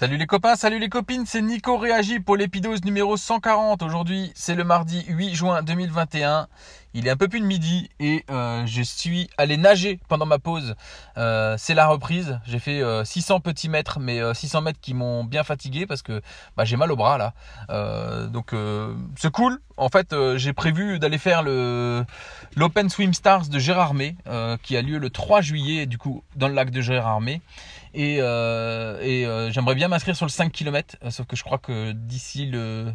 Salut les copains, salut les copines, c'est Nico Réagi pour l'épidose numéro 140. Aujourd'hui, c'est le mardi 8 juin 2021. Il est un peu plus de midi et euh, je suis allé nager pendant ma pause. Euh, c'est la reprise. J'ai fait 600 euh, petits mètres, mais 600 mètres qui m'ont bien fatigué parce que bah, j'ai mal au bras là. donc c'est cool. En fait, j'ai prévu d'aller faire l'Open Swim Stars de Gérardmer qui a lieu le 3 juillet du coup dans le lac de Gérardmer. Et, et j'aimerais bien m'inscrire sur le 5 km, sauf que je crois que d'ici le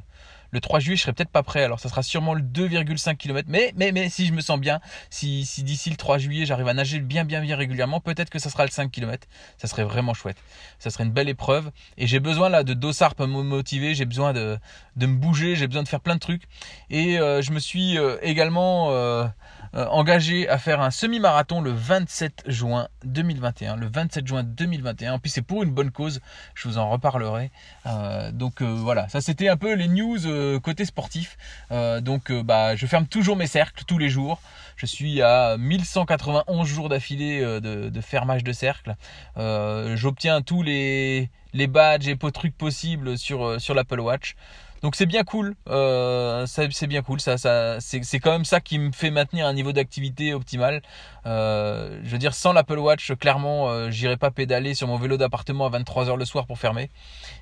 le 3 juillet, je serai peut-être pas prêt. Alors, ça sera sûrement le 2,5 km. Mais, mais, mais, si je me sens bien, si, si d'ici le 3 juillet, j'arrive à nager bien, bien, bien régulièrement, peut-être que ça sera le 5 km. Ça serait vraiment chouette. Ça serait une belle épreuve. Et j'ai besoin là de dossard pour me motiver. J'ai besoin de, de me bouger. J'ai besoin de faire plein de trucs. Et euh, je me suis euh, également euh, engagé à faire un semi-marathon le 27 juin 2021. Le 27 juin 2021. En plus, c'est pour une bonne cause. Je vous en reparlerai. donc voilà, ça c'était un peu les news côté sportif. Euh, donc euh, bah, je ferme toujours mes cercles tous les jours. Je suis à 1191 jours d'affilée euh, de, fermage de cercle. J'obtiens tous les, badges et trucs possibles sur l'Apple Watch. Donc c'est bien cool, euh, c'est bien cool. Ça, c'est quand même ça qui me fait maintenir un niveau d'activité optimal. Euh, je veux dire, sans l'Apple Watch, clairement, euh, j'irai pas pédaler sur mon vélo d'appartement à 23h le soir pour fermer.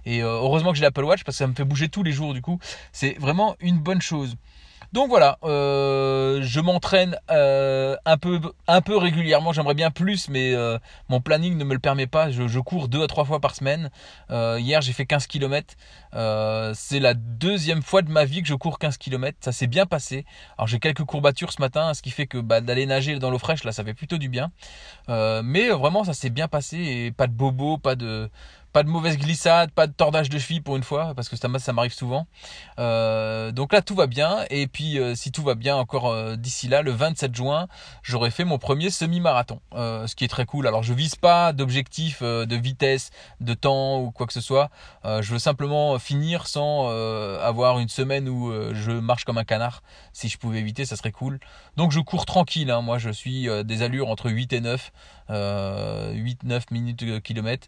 Et heureusement que j'ai l'Apple Watch parce que ça me fait bouger tous les jours. Du coup, c'est vraiment une bonne chose. Donc voilà, euh, je m'entraîne euh, un peu un peu régulièrement. J'aimerais bien plus, mais euh, mon planning ne me le permet pas. Je, cours deux à trois fois par semaine. hier, j'ai fait 15 km. c'est la deuxième fois de ma vie que je cours 15 km. Ça s'est bien passé. Alors j'ai quelques courbatures ce matin, ce qui fait que bah, d'aller nager dans l'eau fraîche, là, ça fait plutôt du bien. mais vraiment, ça s'est bien passé et pas de bobo, pas de pas de mauvaise glissade, pas de tordage de cheville pour une fois, parce que ça, ça m'arrive souvent. Euh, donc là, tout va bien. Et puis, euh, si tout va bien encore euh, d'ici là, le 27 juin, j'aurai fait mon premier semi-marathon, ce qui est très cool. Alors, je vise pas d'objectif de vitesse, de temps ou quoi que ce soit. je veux simplement finir sans avoir une semaine où je marche comme un canard. Si je pouvais éviter, ça serait cool. Donc, je cours tranquille. Hein. Moi, je suis des allures entre 8 et 9, 8-9 minutes kilomètre.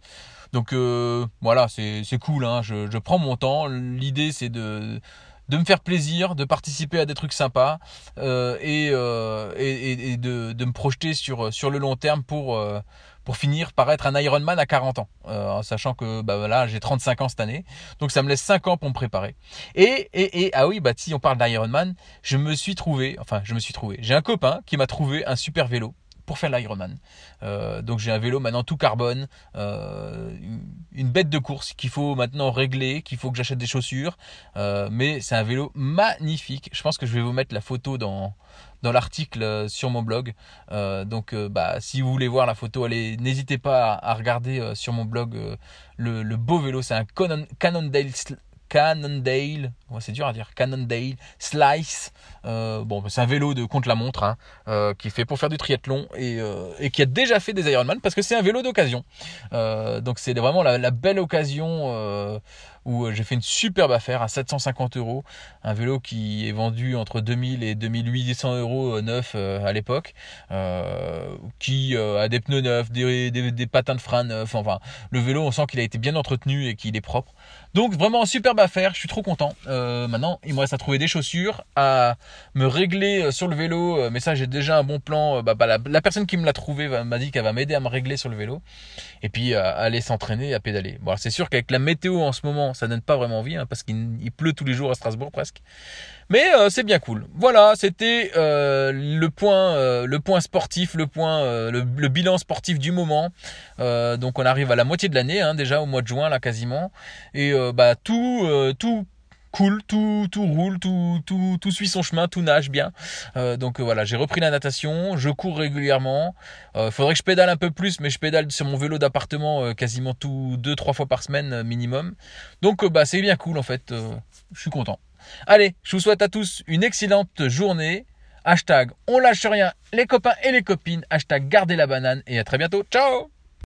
Donc euh, voilà, c'est cool, hein. je, prends mon temps. L'idée c'est de, de me faire plaisir, de participer à des trucs sympas euh, euh, et, et, de, de, me projeter sur, sur le long terme pour, pour finir par être un Ironman à 40 ans, en sachant que bah, là j'ai 35 ans cette année, donc ça me laisse 5 ans pour me préparer. Et, et, et ah oui, bah si on parle d'Ironman, je me suis trouvé, enfin je me suis trouvé, j'ai un copain qui m'a trouvé un super vélo pour faire l'Ironman. Euh, donc j'ai un vélo maintenant tout carbone, euh, une bête de course qu'il faut maintenant régler, qu'il faut que j'achète des chaussures. Euh, mais c'est un vélo magnifique. Je pense que je vais vous mettre la photo dans dans l'article sur mon blog. donc bah si vous voulez voir la photo, allez n'hésitez pas à, regarder sur mon blog le, beau vélo. C'est un Canon, Cannondale Cannondale, c'est dur à dire, Cannondale Slice. Euh, bon, c'est un vélo de contre la montre hein, euh, qui est fait pour faire du triathlon et, euh, et, qui a déjà fait des Ironman parce que c'est un vélo d'occasion. donc c'est vraiment la, belle occasion où j'ai fait une superbe affaire à 750 euros. Un vélo qui est vendu entre 2000 et 2800 euros neuf à l'époque, qui a des pneus neufs, des, patins de frein neufs. Enfin, le vélo, on sent qu'il a été bien entretenu et qu'il est propre. Donc vraiment superbe affaire, je suis trop content. Euh, maintenant, il me reste à trouver des chaussures, à me régler euh, sur le vélo. Euh, mais ça, j'ai déjà un bon plan. Bah, bah, la, personne qui me l'a trouvé m'a dit qu'elle va m'aider à me régler sur le vélo. Et puis à aller s'entraîner, à pédaler. Bon, c'est sûr qu'avec la météo en ce moment, ça donne pas vraiment envie, hein, parce qu'il pleut tous les jours à Strasbourg presque. Mais c'est bien cool. Voilà, c'était le point, le point sportif, le point, le, bilan sportif du moment. donc on arrive à la moitié de l'année, hein, déjà au mois de juin là quasiment. Et bah tout, euh, tout cool, tout, tout roule, tout, tout, tout suit son chemin, tout nage bien. Euh, donc voilà, j'ai repris la natation, je cours régulièrement. Il faudrait que je pédale un peu plus, mais je pédale sur mon vélo d'appartement quasiment tout deux, trois fois par semaine minimum. Donc bah c'est bien cool en fait. je suis content. Allez, je vous souhaite à tous une excellente journée. Hashtag on lâche rien les copains et les copines. Hashtag gardez la banane et à très bientôt. Ciao